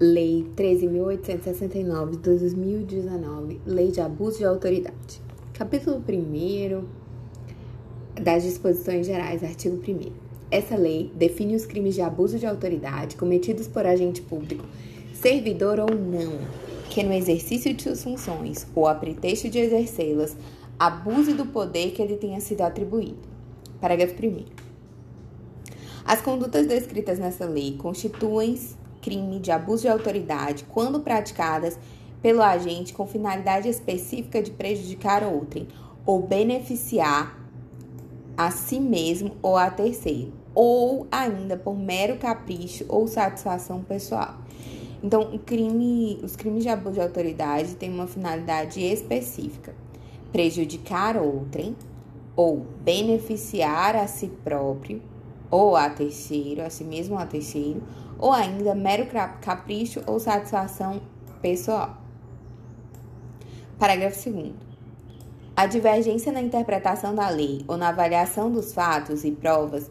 Lei 13.869 de 2019, Lei de Abuso de Autoridade. Capítulo 1 das Disposições Gerais, artigo 1. Essa lei define os crimes de abuso de autoridade cometidos por agente público, servidor ou não, que no exercício de suas funções ou a pretexto de exercê-las, abuse do poder que lhe tenha sido atribuído. Parágrafo 1. As condutas descritas nessa lei constituem crime de abuso de autoridade quando praticadas pelo agente com finalidade específica de prejudicar outrem ou beneficiar a si mesmo ou a terceiro, ou ainda por mero capricho ou satisfação pessoal. Então, crime, os crimes de abuso de autoridade têm uma finalidade específica: prejudicar outrem ou beneficiar a si próprio ou a terceiro, a si mesmo ou a terceiro, ou ainda mero capricho ou satisfação pessoal. Parágrafo 2. A divergência na interpretação da lei ou na avaliação dos fatos e provas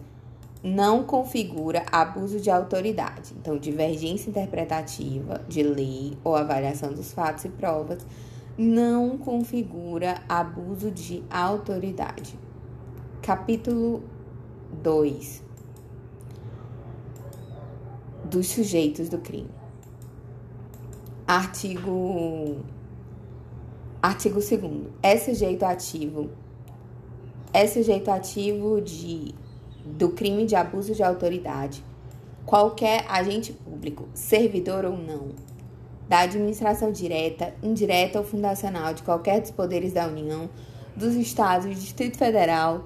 não configura abuso de autoridade. Então, divergência interpretativa de lei ou avaliação dos fatos e provas não configura abuso de autoridade. Capítulo 2 dos sujeitos do crime. Artigo Artigo 2 É sujeito ativo é sujeito ativo de do crime de abuso de autoridade qualquer agente público, servidor ou não, da administração direta, indireta ou fundacional de qualquer dos poderes da União, dos estados, do Distrito Federal,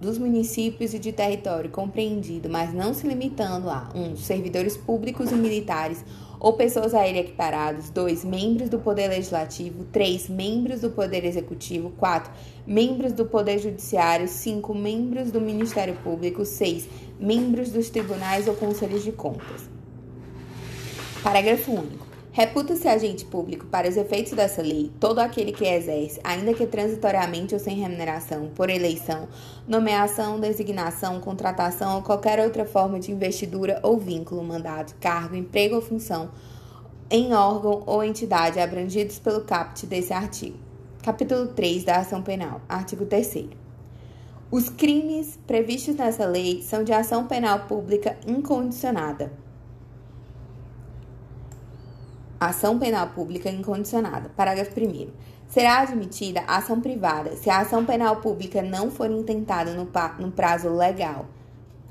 dos municípios e de território compreendido, mas não se limitando a 1. Um, servidores públicos e militares ou pessoas a ele equiparados, 2. Membros do Poder Legislativo, 3. Membros do Poder Executivo, 4. Membros do Poder Judiciário, 5. Membros do Ministério Público, 6. Membros dos tribunais ou conselhos de contas. Parágrafo único. Reputa-se agente público para os efeitos dessa lei. Todo aquele que exerce, ainda que transitoriamente ou sem remuneração, por eleição, nomeação, designação, contratação ou qualquer outra forma de investidura ou vínculo, mandato, cargo, emprego ou função em órgão ou entidade abrangidos pelo caput desse artigo. Capítulo 3 da Ação Penal, artigo 3 Os crimes previstos nessa lei são de ação penal pública incondicionada Ação penal pública incondicionada. Parágrafo 1. Será admitida ação privada se a ação penal pública não for intentada no, no prazo legal.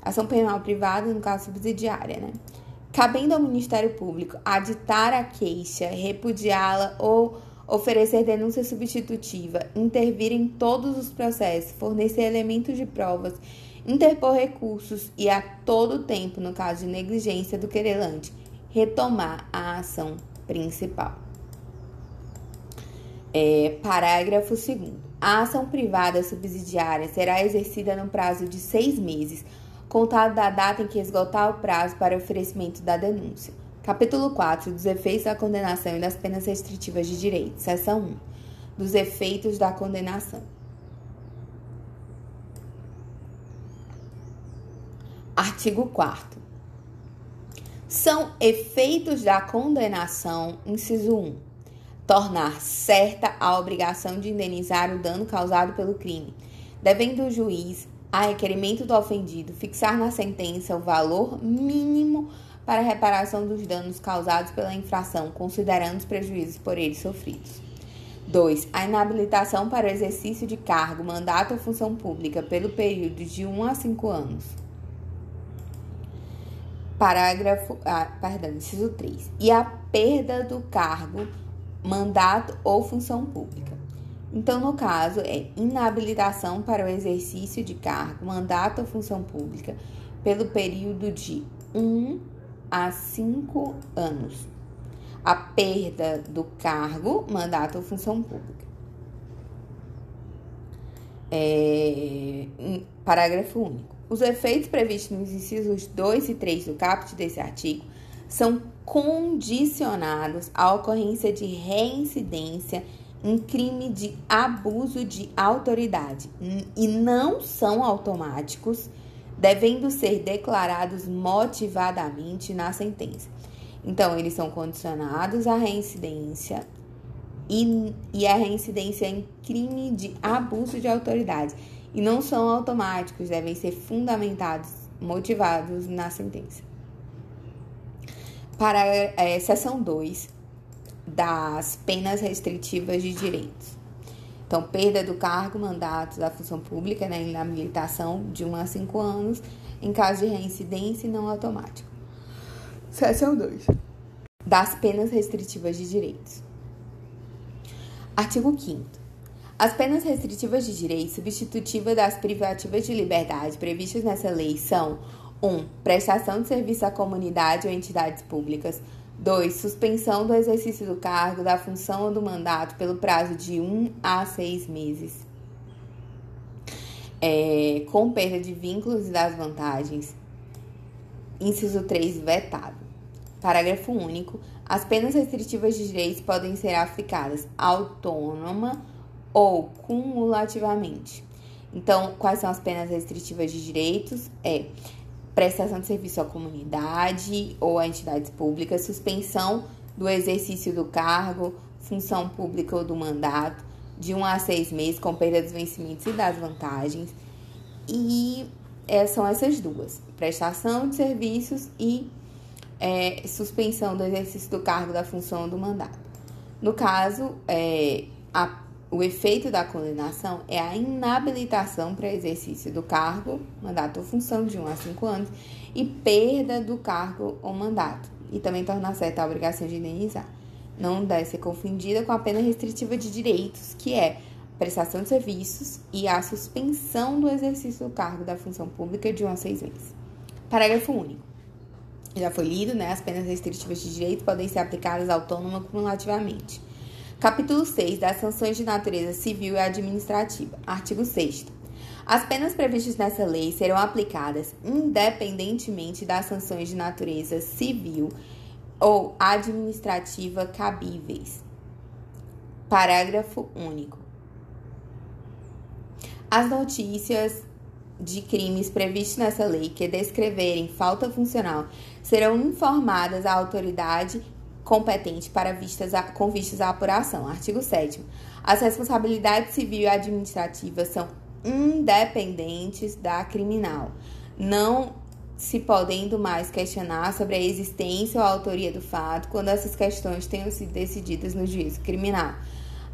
Ação penal privada, no caso subsidiária, né? Cabendo ao Ministério Público aditar a queixa, repudiá-la ou oferecer denúncia substitutiva, intervir em todos os processos, fornecer elementos de provas, interpor recursos e a todo tempo, no caso de negligência do querelante, retomar a ação principal. É, parágrafo 2. A ação privada subsidiária será exercida no prazo de seis meses, contado da data em que esgotar o prazo para oferecimento da denúncia. Capítulo 4 dos efeitos da condenação e das penas restritivas de direito. Seção 1. Dos efeitos da condenação. Artigo 4 são efeitos da condenação, inciso 1. Tornar certa a obrigação de indenizar o dano causado pelo crime, devendo o juiz, a requerimento do ofendido, fixar na sentença o valor mínimo para a reparação dos danos causados pela infração, considerando os prejuízos por ele sofridos. 2. A inabilitação para o exercício de cargo, mandato ou função pública pelo período de 1 a 5 anos. Parágrafo, ah, perdão, inciso 3. E a perda do cargo, mandato ou função pública. Então, no caso, é inabilitação para o exercício de cargo, mandato ou função pública pelo período de 1 a 5 anos. A perda do cargo, mandato ou função pública. É, parágrafo único. Os efeitos previstos nos incisos 2 e 3 do caput desse artigo são condicionados à ocorrência de reincidência em crime de abuso de autoridade e não são automáticos, devendo ser declarados motivadamente na sentença. Então, eles são condicionados à reincidência e, e a reincidência em crime de abuso de autoridade. E não são automáticos, devem ser fundamentados, motivados na sentença. Para é, seção 2 das penas restritivas de direitos. Então, perda do cargo, mandato da função pública, né, inabilitação de 1 a 5 anos, em caso de reincidência e não automático. Seção 2. Das penas restritivas de direitos. Artigo 5 As penas restritivas de direito substitutiva das privativas de liberdade previstas nessa lei são 1. Um, prestação de serviço à comunidade ou entidades públicas. 2. Suspensão do exercício do cargo, da função ou do mandato pelo prazo de 1 um a 6 meses. É, com perda de vínculos e das vantagens. Inciso 3, vetado. Parágrafo único. As penas restritivas de direitos podem ser aplicadas autônoma ou cumulativamente. Então, quais são as penas restritivas de direitos? É prestação de serviço à comunidade ou a entidades públicas, suspensão do exercício do cargo, função pública ou do mandato, de 1 um a 6 meses, com perda dos vencimentos e das vantagens. E é, são essas duas: prestação de serviços e é, suspensão do exercício do cargo, da função ou do mandato. No caso, é, a, o efeito da condenação é a inabilitação para exercício do cargo, mandato ou função de 1 a 5 anos e perda do cargo ou mandato. E também torna certa a obrigação de indenizar. Não deve ser confundida com a pena restritiva de direitos, que é prestação de serviços e a suspensão do exercício do cargo da função pública de 1 a 6 meses. Parágrafo único já foi lido, né? As penas restritivas de direito podem ser aplicadas autônoma cumulativamente. Capítulo 6 das sanções de natureza civil e administrativa. Artigo 6 As penas previstas nessa lei serão aplicadas independentemente das sanções de natureza civil ou administrativa cabíveis. Parágrafo único. As notícias de crimes previstos nessa lei que descreverem falta funcional serão informadas à autoridade competente para vistas a, com vistas à apuração. Artigo 7 As responsabilidades civil e administrativa são independentes da criminal. Não se podendo mais questionar sobre a existência ou a autoria do fato quando essas questões tenham sido decididas no juízo criminal.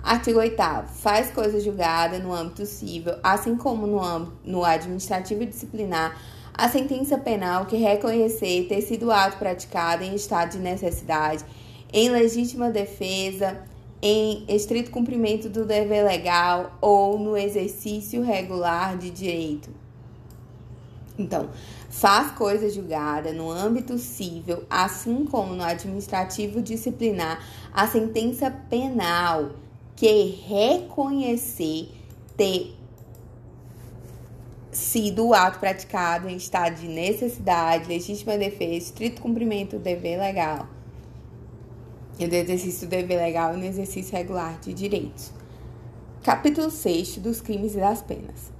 Artigo 8 Faz coisa julgada no âmbito civil, assim como no, âmbito, no administrativo e disciplinar, a sentença penal que reconhecer ter sido ato praticado em estado de necessidade, em legítima defesa, em estrito cumprimento do dever legal ou no exercício regular de direito. Então, faz coisa julgada no âmbito civil, assim como no administrativo disciplinar, a sentença penal que reconhecer ter sido o ato praticado em estado de necessidade, legítima defesa, estrito cumprimento do dever legal do exercício do dever legal e no exercício regular de direitos. Capítulo 6 dos crimes e das penas.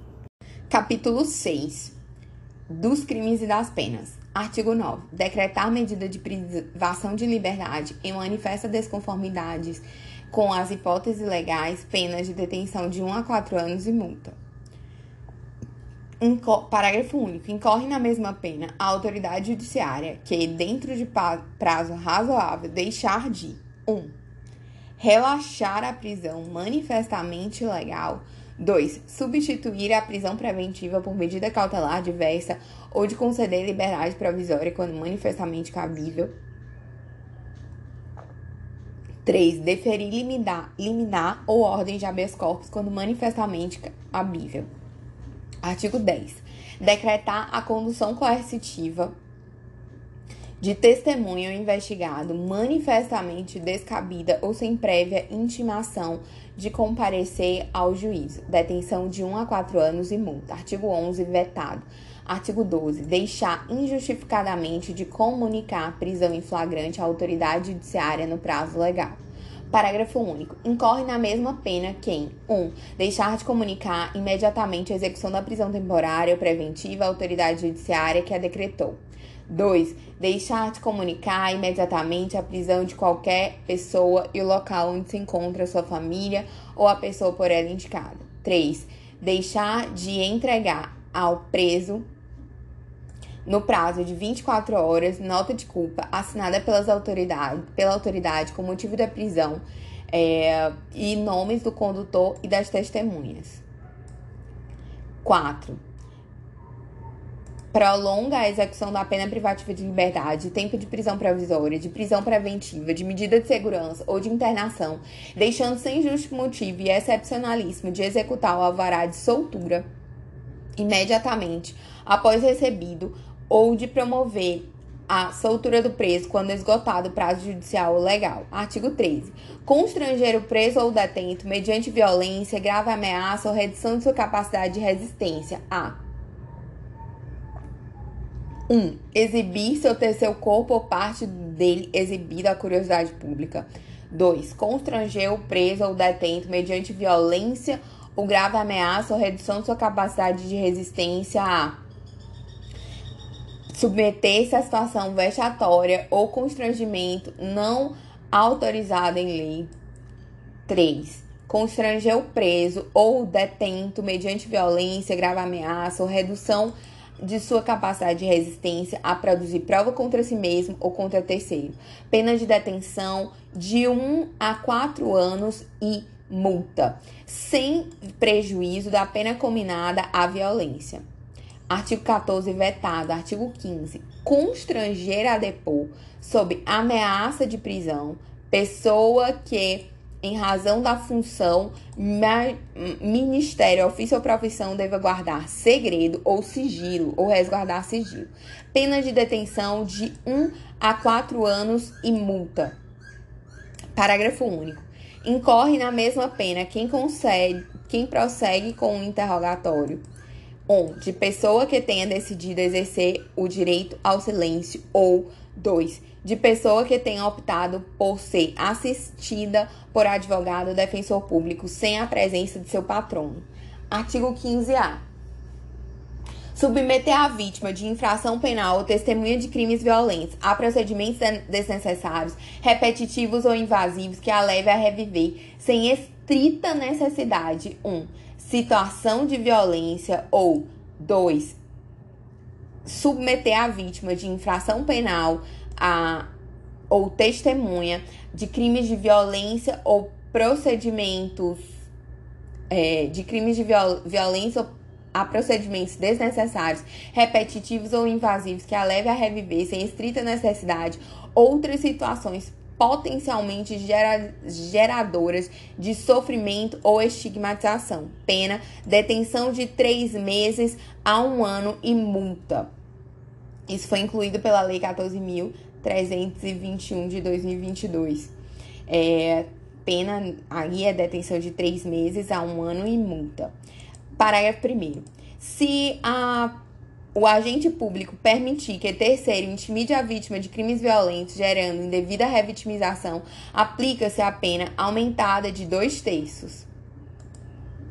Capítulo 6 dos crimes e das penas. Artigo 9. Decretar medida de privação de liberdade em manifesta desconformidades com as hipóteses legais, penas de detenção de 1 a 4 anos e multa. Inco parágrafo único. Incorre na mesma pena a autoridade judiciária que, dentro de prazo razoável, deixar de 1. Um, relaxar a prisão manifestamente ilegal. 2. Substituir a prisão preventiva por medida cautelar diversa ou de conceder liberdade provisória quando manifestamente cabível. 3. Deferir liminar, liminar ou ordem de habeas corpus quando manifestamente cabível. Artigo 10. Decretar a condução coercitiva de testemunho investigado manifestamente descabida ou sem prévia intimação de comparecer ao juízo. Detenção de 1 a 4 anos e multa. Artigo 11. Vetado. Artigo 12. Deixar injustificadamente de comunicar prisão em flagrante à autoridade judiciária no prazo legal. Parágrafo único. Incorre na mesma pena quem 1. Um, deixar de comunicar imediatamente a execução da prisão temporária ou preventiva à autoridade judiciária que a decretou. 2. Deixar de comunicar imediatamente a prisão de qualquer pessoa e o local onde se encontra sua família ou a pessoa por ela indicada. 3. Deixar de entregar ao preso no prazo de 24 horas nota de culpa assinada pelas autoridades, pela autoridade com motivo da prisão é, e nomes do condutor e das testemunhas. 4 prolonga a execução da pena privativa de liberdade, tempo de prisão provisória, de prisão preventiva, de medida de segurança ou de internação, deixando sem justo motivo e excepcionalíssimo de executar o alvará de soltura imediatamente após recebido ou de promover a soltura do preso quando esgotado o prazo judicial ou legal. Artigo 13. Constranger o preso ou detento mediante violência, grave ameaça ou redução de sua capacidade de resistência. A. 1. Um, ter seu corpo ou parte dele exibido à curiosidade pública. 2. Constranger o preso ou detento mediante violência ou grave ameaça ou redução de sua capacidade de resistência a submeter-se à situação vexatória ou constrangimento não autorizado em lei. 3. Constranger o preso ou detento mediante violência, grave ameaça ou redução de sua capacidade de resistência a produzir prova contra si mesmo ou contra terceiro. Pena de detenção de 1 a 4 anos e multa, sem prejuízo da pena combinada à violência. Artigo 14 vetado. Artigo 15. Constranger a depor sob ameaça de prisão pessoa que em razão da função, ministério, ofício ou profissão deva guardar segredo ou sigilo, ou resguardar sigilo. Pena de detenção de 1 a 4 anos e multa. Parágrafo único. Incorre na mesma pena quem concede, quem prossegue com o interrogatório. 1. Um, de pessoa que tenha decidido exercer o direito ao silêncio ou 2 de pessoa que tenha optado por ser assistida por advogado ou defensor público sem a presença de seu patrono. Artigo 15-A. Submeter a vítima de infração penal ou testemunha de crimes violentos a procedimentos desnecessários, repetitivos ou invasivos que a leve a reviver sem estrita necessidade. 1. Um, situação de violência ou 2. Submeter a vítima de infração penal a, ou testemunha de crimes de violência ou procedimentos é, de crimes de viol, violência a procedimentos desnecessários, repetitivos ou invasivos que a leve a reviver sem estrita necessidade outras situações potencialmente gera, geradoras de sofrimento ou estigmatização. Pena, detenção de três meses a um ano e multa. Isso foi incluído pela Lei 14.321 de 2022. É, pena aí é detenção de três meses a um ano e multa. Parágrafo 1. Se a, o agente público permitir que terceiro intimide a vítima de crimes violentos, gerando indevida revitimização, aplica-se a pena aumentada de dois terços.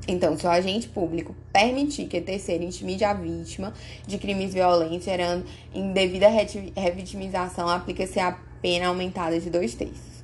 Então, se o agente público permitir que terceiro intimide a vítima de crimes violentos, gerando indevida revitimização, aplica-se a pena aumentada de dois terços.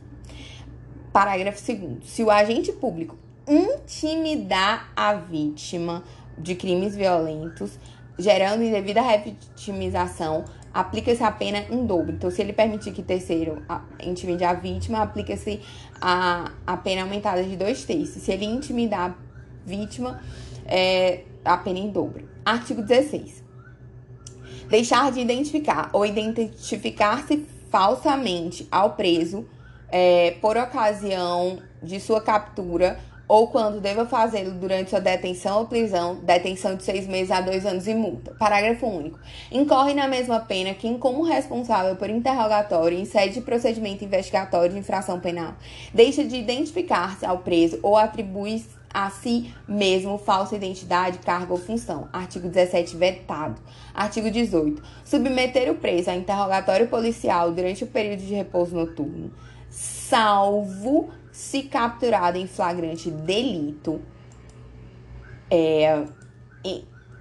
Parágrafo 2. Se o agente público intimidar a vítima de crimes violentos, gerando indevida revitimização, aplica-se a pena em dobro. Então, se ele permitir que terceiro intimide a vítima, aplica-se a, a pena aumentada de dois terços. Se ele intimidar vítima, é, a pena em dobro. Artigo 16. Deixar de identificar ou identificar-se falsamente ao preso é, por ocasião de sua captura ou quando deva fazê-lo durante sua detenção ou prisão, detenção de seis meses a dois anos e multa. Parágrafo único. Incorre na mesma pena quem, como responsável por interrogatório em sede de procedimento investigatório de infração penal, deixa de identificar-se ao preso ou atribui a si mesmo falsa identidade, cargo ou função. Artigo 17 vetado. Artigo 18. Submeter o preso a interrogatório policial durante o período de repouso noturno, salvo se capturado em flagrante delito, é,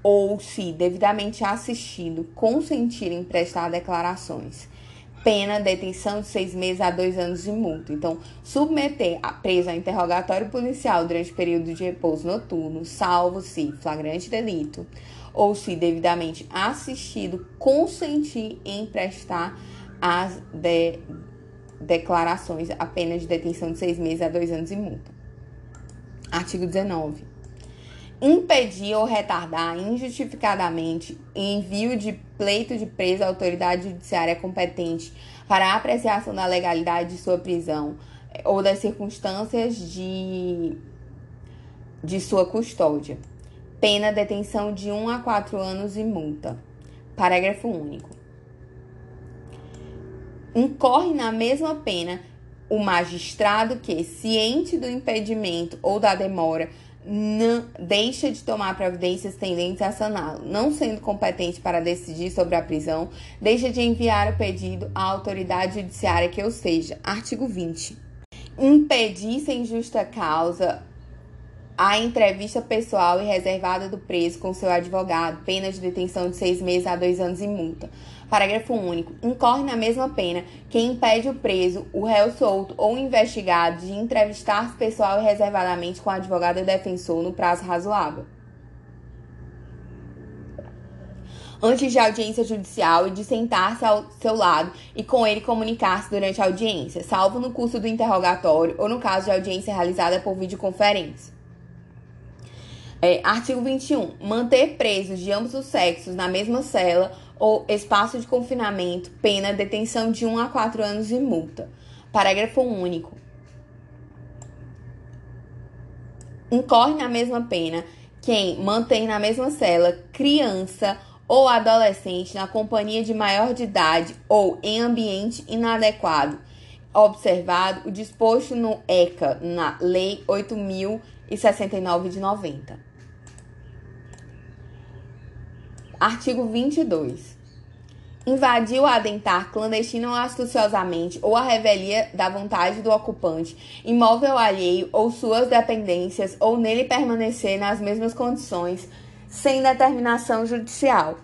ou se devidamente assistido, consentir em prestar declarações. Pena, detenção de seis meses a dois anos de multa. Então, submeter a preso a interrogatório policial durante período de repouso noturno, salvo se flagrante delito, ou se devidamente assistido, consentir em prestar as de declarações, a pena de detenção de seis meses a dois anos de multa. Artigo 19 impedir ou retardar injustificadamente envio de pleito de preso à autoridade judiciária competente para apreciação da legalidade de sua prisão eh, ou das circunstâncias de, de sua custódia. Pena detenção de 1 a 4 anos e multa. Parágrafo único. Incorre na mesma pena o magistrado que, ciente do impedimento ou da demora não, deixa de tomar providências tendentes a saná-lo. Não sendo competente para decidir sobre a prisão, deixa de enviar o pedido à autoridade judiciária que eu seja. Artigo 20. Impedir sem justa causa a entrevista pessoal e reservada do preso com seu advogado, pena de detenção de seis meses a dois anos e multa. Parágrafo único. Incorre na mesma pena quem impede o preso, o réu solto ou investigado de entrevistar-se pessoal e reservadamente com o advogado e defensor no prazo razoável. Antes de audiência judicial e de sentar-se ao seu lado e com ele comunicar-se durante a audiência, salvo no curso do interrogatório ou no caso de audiência realizada por videoconferência. É, artigo 21. Manter presos de ambos os sexos na mesma cela ou espaço de confinamento, pena detenção de 1 a 4 anos e multa. Parágrafo único. Incorre na mesma pena quem mantém na mesma cela criança ou adolescente na companhia de maior de idade ou em ambiente inadequado, observado o disposto no ECA, na Lei 8069 de 90. Artigo 22. Invadiu a adentar clandestino ou astuciosamente ou a revelia da vontade do ocupante, imóvel alheio ou suas dependências, ou nele permanecer nas mesmas condições, sem determinação judicial,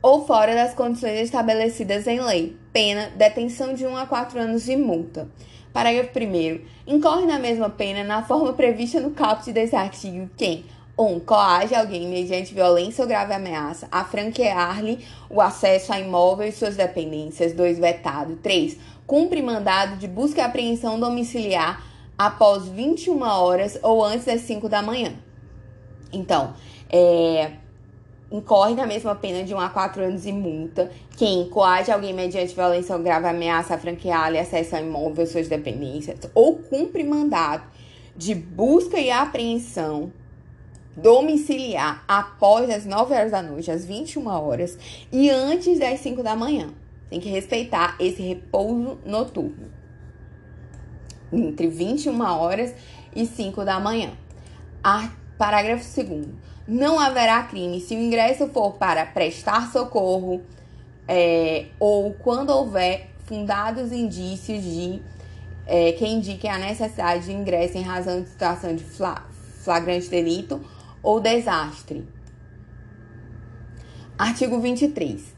ou fora das condições estabelecidas em lei. Pena, detenção de 1 a 4 anos de multa. Parágrafo 1. Incorre na mesma pena, na forma prevista no caput desse artigo, quem 1. Coage alguém mediante violência ou grave ameaça a franquear-lhe o acesso a imóvel e suas dependências. 2. Vetado. 3. Cumpre mandado de busca e apreensão domiciliar após 21 horas ou antes das 5 da manhã. Então, é, incorre na mesma pena de 1 a 4 anos e multa quem coage alguém mediante violência ou grave ameaça a franquear-lhe acesso a imóvel e suas dependências ou cumpre mandado de busca e apreensão domiciliar após as 9 horas da noite, às 21 horas e antes das 5 da manhã. Tem que respeitar esse repouso noturno. Entre 21 horas e 5 da manhã. A, parágrafo 2. Não haverá crime se o ingresso for para prestar socorro é, ou quando houver fundados indícios de é, que indiquem a necessidade de ingresso em razão de situação de flagrante delito ou desastre. Artigo 23.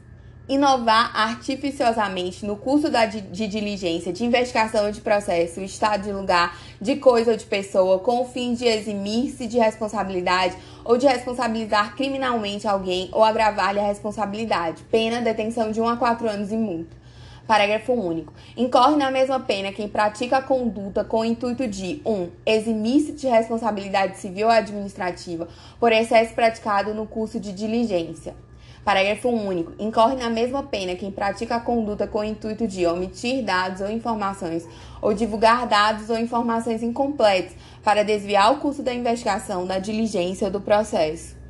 Inovar artificiosamente no curso da, de, diligência, de investigação de processo, estado de lugar, de coisa ou de pessoa, com o fim de eximir-se de responsabilidade ou de responsabilizar criminalmente alguém ou agravar-lhe a responsabilidade. Pena, detenção de 1 a 4 anos e multa. Parágrafo único. Incorre na mesma pena quem pratica a conduta com o intuito de 1. Um, eximir-se de responsabilidade civil ou administrativa por excesso praticado no curso de diligência. Parágrafo único. Incorre na mesma pena quem pratica a conduta com o intuito de omitir dados ou informações ou divulgar dados ou informações incompletos para desviar o curso da investigação, da diligência ou do processo.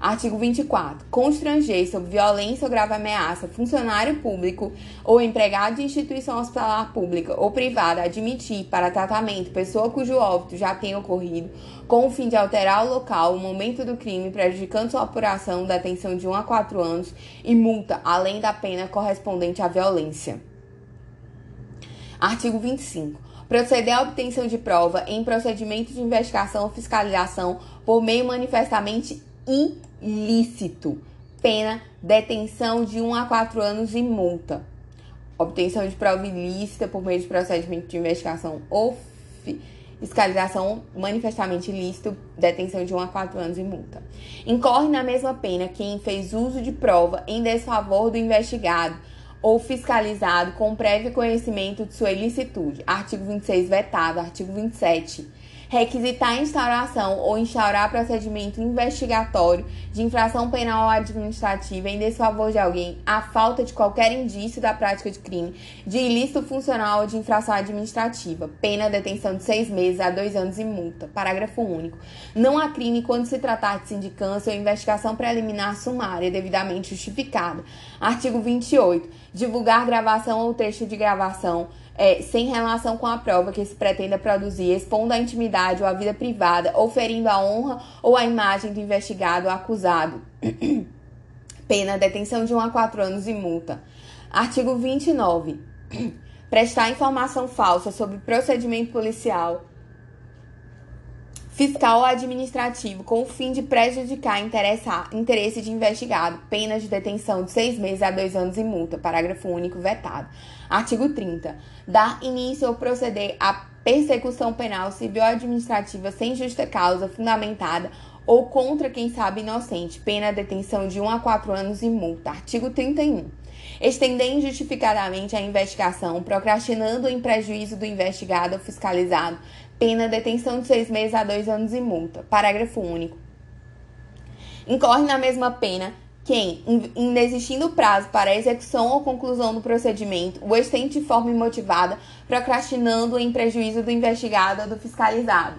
Artigo 24. Constranger sob violência ou grave ameaça funcionário público ou empregado de instituição hospitalar pública ou privada admitir para tratamento pessoa cujo óbito já tenha ocorrido com o fim de alterar o local, o momento do crime, prejudicando sua apuração, detenção de 1 a 4 anos e multa, além da pena correspondente à violência. Artigo 25 proceder à obtenção de prova em procedimento de investigação ou fiscalização por meio manifestamente ilícito. Pena, detenção de 1 a 4 anos e multa. Obtenção de prova ilícita por meio de procedimento de investigação ou fiscalização manifestamente ilícito, detenção de 1 a 4 anos e multa. Incorre na mesma pena quem fez uso de prova em desfavor do investigado ou fiscalizado com prévio conhecimento de sua ilicitude. Artigo 26 vetado. Artigo 27 requisitar a instauração ou instaurar procedimento investigatório de infração penal ou administrativa em desfavor de alguém a falta de qualquer indício da prática de crime, de ilícito funcional ou de infração administrativa. Pena detenção de seis meses a dois anos e multa. Parágrafo único. Não há crime quando se tratar de sindicância ou investigação preliminar sumária devidamente justificada. Artigo 28. Divulgar gravação ou texto de gravação é, sem relação com a prova que se pretenda produzir, expondo a intimidade ou a vida privada, ou ferindo a honra ou a imagem do investigado ou acusado. Pena, detenção de 1 a 4 anos e multa. Artigo 29. Prestar informação falsa sobre procedimento policial fiscal ou administrativo com o fim de prejudicar interesse de investigado, pena de detenção de seis meses a dois anos e multa. Parágrafo único vetado. Artigo 30. Dar início ou proceder à persecução penal civil ou administrativa sem justa causa fundamentada ou contra quem sabe inocente, pena de detenção de 1 a 4 anos e multa. Artigo 31. Estender injustificadamente a investigação, procrastinando em prejuízo do investigado ou fiscalizado, pena detenção de seis meses a dois anos e multa. Parágrafo único. Incorre na mesma pena quem, inexistindo prazo para execução ou conclusão do procedimento, o estende de forma imotivada, procrastinando em prejuízo do investigado ou do fiscalizado.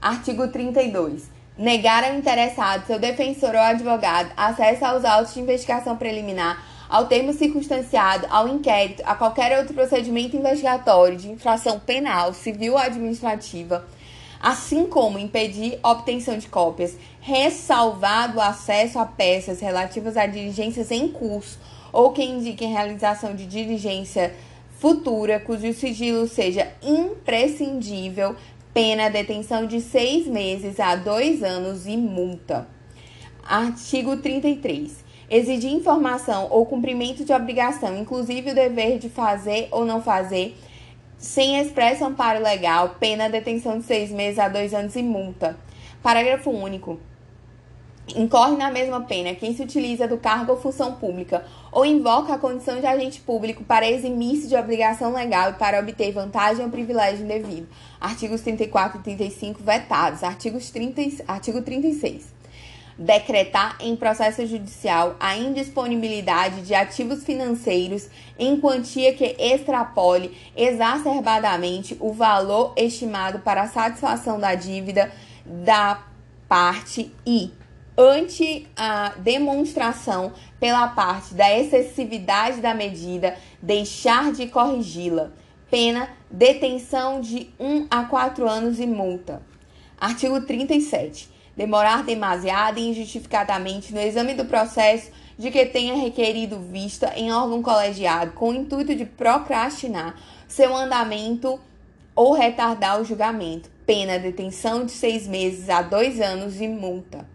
Artigo 32. Negar ao interessado, seu defensor ou advogado, acesso aos autos de investigação preliminar ao termo circunstanciado, ao inquérito, a qualquer outro procedimento investigatório de infração penal, civil ou administrativa, assim como impedir obtenção de cópias, ressalvado o acesso a peças relativas a diligências em curso ou que indiquem realização de diligência futura cujo sigilo seja imprescindível, pena detenção de seis meses a dois anos e multa. Artigo 33 exigir informação ou cumprimento de obrigação, inclusive o dever de fazer ou não fazer, sem expresso amparo legal, pena detenção de seis meses a dois anos e multa. Parágrafo único. Incorre na mesma pena quem se utiliza do cargo ou função pública ou invoca a condição de agente público para eximir-se de obrigação legal e para obter vantagem ou privilégio indevido. Artigos 34 e 35 vetados. Artigos 30, artigo 36 decretar em processo judicial a indisponibilidade de ativos financeiros em quantia que extrapole exacerbadamente o valor estimado para a satisfação da dívida da parte e ante a demonstração pela parte da excessividade da medida, deixar de corrigi-la. Pena detenção de 1 a 4 anos e multa. Artigo 37 demorar demasiado e injustificadamente no exame do processo de que tenha requerido vista em órgão colegiado com o intuito de procrastinar seu andamento ou retardar o julgamento, pena detenção de seis meses a dois anos e multa.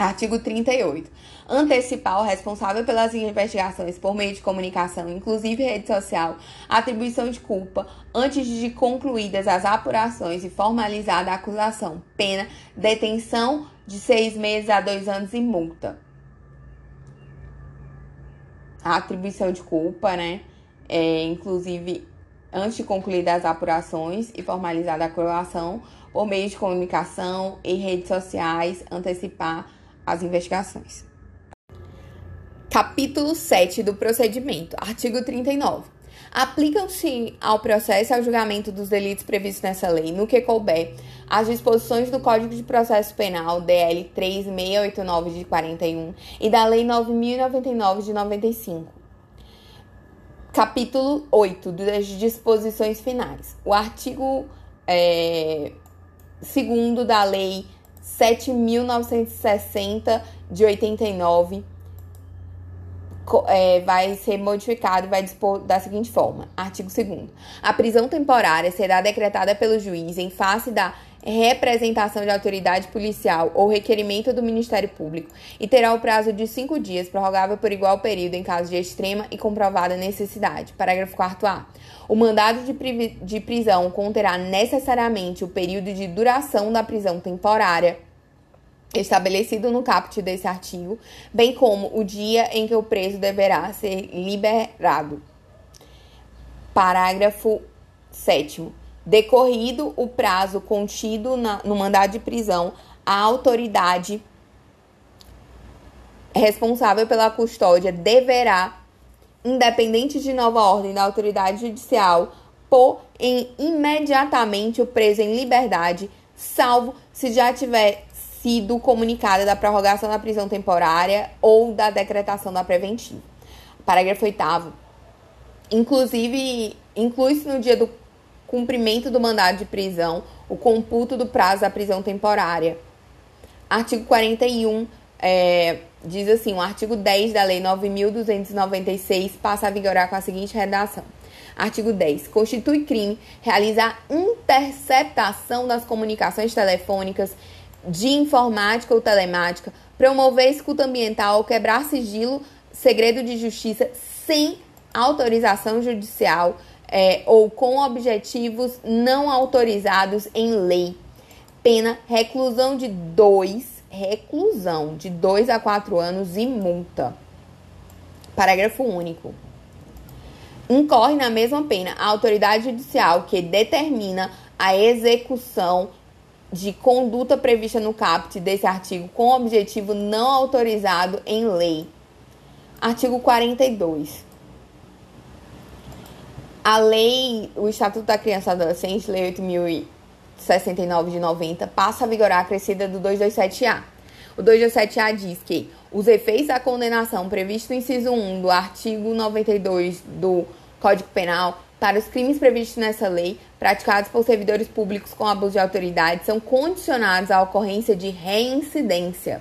Artigo 38. Antecipar o responsável pelas investigações por meio de comunicação, inclusive rede social, atribuição de culpa, antes de concluídas as apurações e formalizada a acusação. Pena, detenção de seis meses a dois anos e multa. A atribuição de culpa, né? É, inclusive, antes de concluídas as apurações e formalizada a acusação, por meio de comunicação e redes sociais, antecipar as investigações. Capítulo 7 do procedimento, artigo 39. Aplicam-se ao processo e ao julgamento dos delitos previstos nessa lei, no que couber, as disposições do Código de Processo Penal, DL 3689 de 41, e da Lei 9099 de 95. Capítulo 8 das disposições finais. O artigo é, 2 da Lei 7.960 de 89 é, vai ser modificado e vai dispor da seguinte forma: artigo 2. A prisão temporária será decretada pelo juiz em face da representação de autoridade policial ou requerimento do Ministério Público e terá o prazo de cinco dias, prorrogável por igual período em caso de extrema e comprovada necessidade. Parágrafo 4a. O mandado de, de prisão conterá necessariamente o período de duração da prisão temporária estabelecido no caput desse artigo, bem como o dia em que o preso deverá ser liberado. Parágrafo 7. Decorrido o prazo contido na, no mandado de prisão, a autoridade responsável pela custódia deverá, independente de nova ordem da autoridade judicial, pôr em imediatamente o preso em liberdade, salvo se já tiver sido comunicada da prorrogação da prisão temporária ou da decretação da preventiva. Parágrafo 8 Inclusive, inclui-se no dia do cumprimento do mandado de prisão o computo do prazo da prisão temporária. Artigo 41 é, diz assim: o artigo 10 da Lei 9.296 passa a vigorar com a seguinte redação. Artigo 10. Constitui crime realizar interceptação das comunicações telefônicas de informática ou telemática, promover escuta ambiental ou quebrar sigilo, segredo de justiça sem autorização judicial é, ou com objetivos não autorizados em lei. Pena reclusão de dois, reclusão de dois a quatro anos e multa. Parágrafo único. Incorre na mesma pena a autoridade judicial que determina a execução de conduta prevista no caput desse artigo com objetivo não autorizado em lei. Artigo 42. A lei, o Estatuto da Criança e Adolescente, Lei 8.069 de 90, passa a vigorar a crescida do 227A. O 227A diz que os efeitos da condenação previsto no inciso 1 do artigo 92 do Código Penal para os crimes previstos nessa lei, praticados por servidores públicos com abuso de autoridade, são condicionados à ocorrência de reincidência.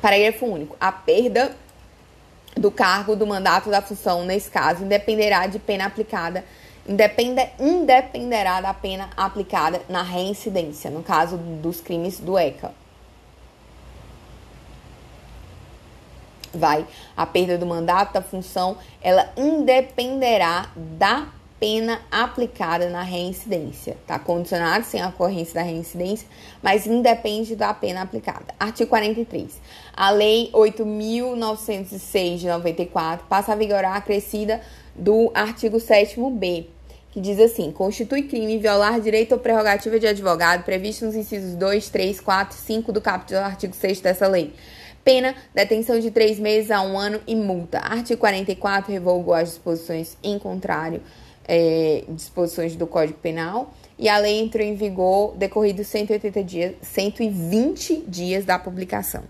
Parágrafo único. A perda do cargo, do mandato, da função, nesse caso, independerá de pena aplicada, independe, independerá da pena aplicada na reincidência, no caso dos crimes do ECA. Vai a perda do mandato, da função, ela independerá da pena aplicada na reincidência. Tá condicionado sem a ocorrência da reincidência, mas independe da pena aplicada. Artigo 43. A Lei 8.906 de 94 passa a vigorar acrescida do artigo 7b, que diz assim: constitui crime violar direito ou prerrogativa de advogado previsto nos incisos 2, 3, 4 e 5 do capítulo do artigo 6 dessa lei Pena, detenção de três meses a um ano e multa. Artigo 44 revogou as disposições em contrário, é, disposições do Código Penal. E a lei entrou em vigor decorridos 180 dias, 120 dias da publicação.